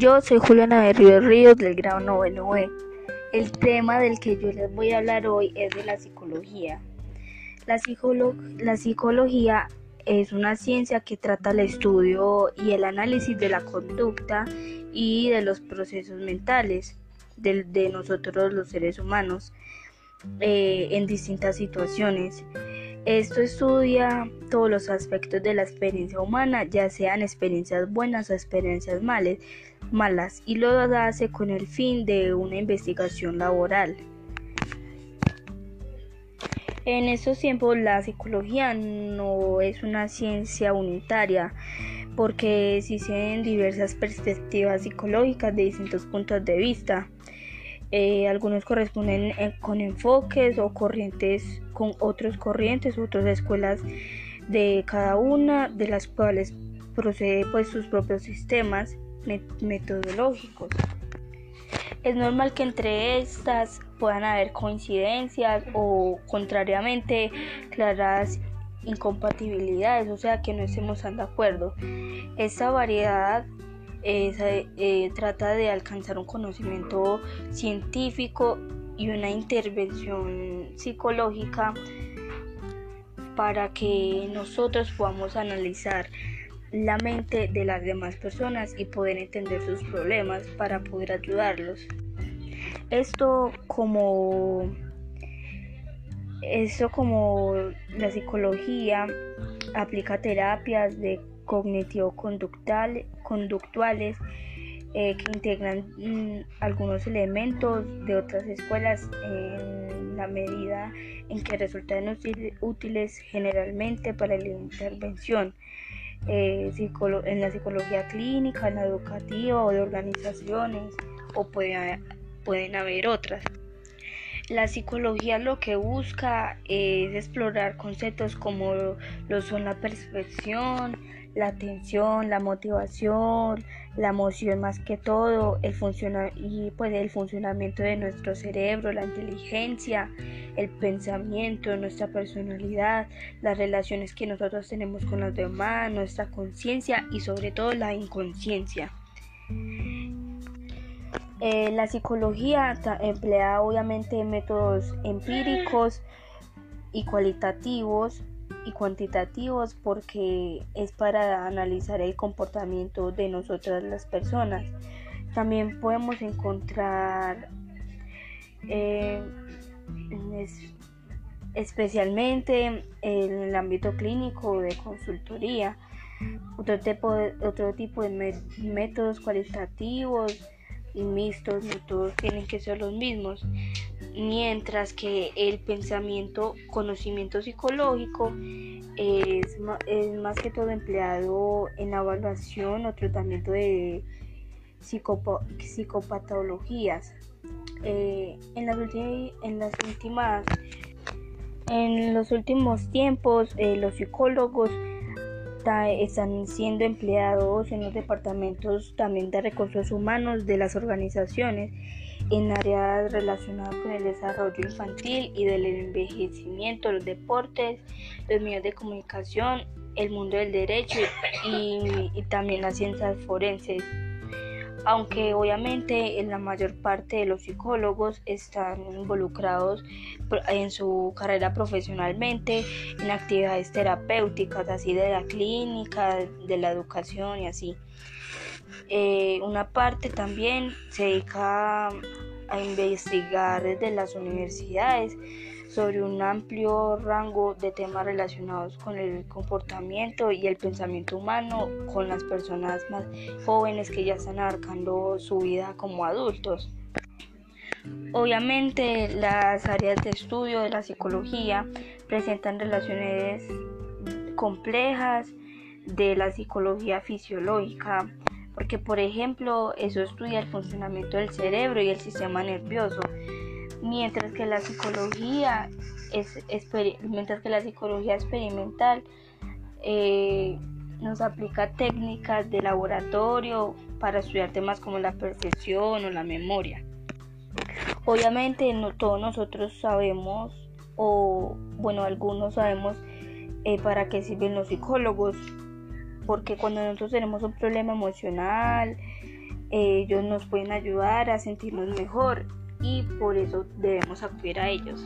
Yo soy Juliana de Ríos Ríos del grado noveno E. El tema del que yo les voy a hablar hoy es de la psicología. La, la psicología es una ciencia que trata el estudio y el análisis de la conducta y de los procesos mentales de, de nosotros los seres humanos eh, en distintas situaciones. Esto estudia todos los aspectos de la experiencia humana, ya sean experiencias buenas o experiencias malas, malas y lo hace con el fin de una investigación laboral. En estos tiempos la psicología no es una ciencia unitaria porque existen diversas perspectivas psicológicas de distintos puntos de vista. Eh, algunos corresponden eh, con enfoques o corrientes con otros corrientes, otras escuelas de cada una de las cuales procede pues sus propios sistemas metodológicos. Es normal que entre estas puedan haber coincidencias o contrariamente claras incompatibilidades, o sea que no estemos tan de acuerdo. Esta variedad eh, trata de alcanzar un conocimiento científico y una intervención psicológica para que nosotros podamos analizar la mente de las demás personas y poder entender sus problemas para poder ayudarlos. Esto como como la psicología aplica terapias de cognitivo-conductuales eh, que integran mm, algunos elementos de otras escuelas en la medida en que resultan útiles generalmente para la intervención. Eh, en la psicología clínica, en la educativa o de organizaciones, o pueden haber otras. La psicología lo que busca es explorar conceptos como lo son la percepción, la atención, la motivación, la emoción más que todo, el y pues el funcionamiento de nuestro cerebro, la inteligencia, el pensamiento, nuestra personalidad, las relaciones que nosotros tenemos con los demás, nuestra conciencia y sobre todo la inconsciencia. Eh, la psicología emplea obviamente métodos empíricos y cualitativos y cuantitativos porque es para analizar el comportamiento de nosotras las personas. También podemos encontrar eh, especialmente en el ámbito clínico de consultoría otro tipo otro tipo de métodos cualitativos y mixtos, todos tienen que ser los mismos mientras que el pensamiento, conocimiento psicológico es, más que todo empleado en la evaluación o tratamiento de psicopatologías. Eh, en, las en las últimas en los últimos tiempos eh, los psicólogos están siendo empleados en los departamentos también de recursos humanos de las organizaciones en áreas relacionadas con el desarrollo infantil y del envejecimiento, los deportes, los medios de comunicación, el mundo del derecho y, también las ciencias forenses. Aunque obviamente en la mayor parte de los psicólogos están involucrados en su carrera profesionalmente en actividades terapéuticas, así de la clínica, de la educación y así. Eh, una parte también se dedica a investigar desde las universidades sobre un amplio rango de temas relacionados con el comportamiento y el pensamiento humano con las personas más jóvenes que ya están abarcando su vida como adultos. Obviamente las áreas de estudio de la psicología presentan relaciones complejas de la psicología fisiológica porque por ejemplo eso estudia el funcionamiento del cerebro y el sistema nervioso, mientras que la psicología mientras que la psicología experimental eh, nos aplica técnicas de laboratorio para estudiar temas como la percepción o la memoria. Obviamente no todos nosotros sabemos o bueno algunos sabemos eh, para qué sirven los psicólogos porque cuando nosotros tenemos un problema emocional ellos nos pueden ayudar a sentirnos mejor y por eso debemos acudir a ellos.